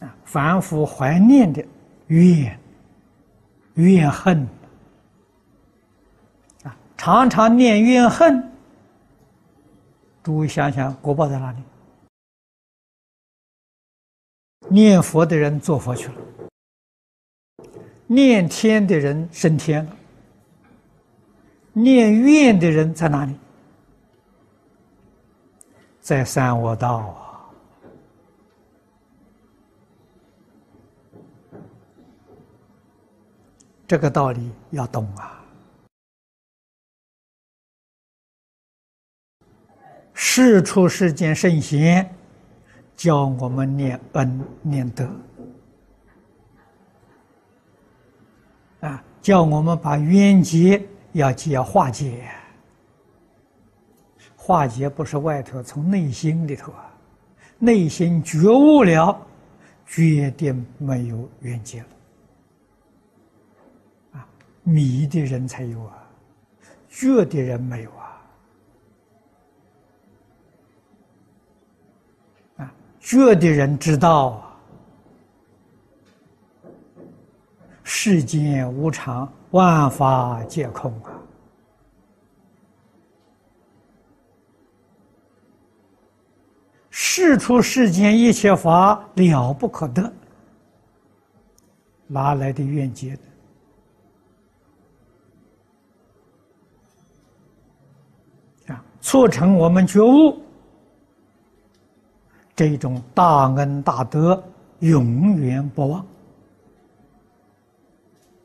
啊，凡夫怀念的怨、怨恨啊，常常念怨恨，诸位想想果报在哪里？念佛的人做佛去了，念天的人升天了，念怨的人在哪里？在三恶道啊！这个道理要懂啊！世出世间圣贤教我们念恩念德啊，叫我们把冤结要解化解。化解不是外头，从内心里头啊，内心觉悟了，决定没有冤结了。迷的人才有啊，觉的人没有啊。啊，觉的人知道啊，世间无常，万法皆空啊。事出世间一切法了不可得，哪来的愿结呢？促成我们觉悟，这种大恩大德永远不忘。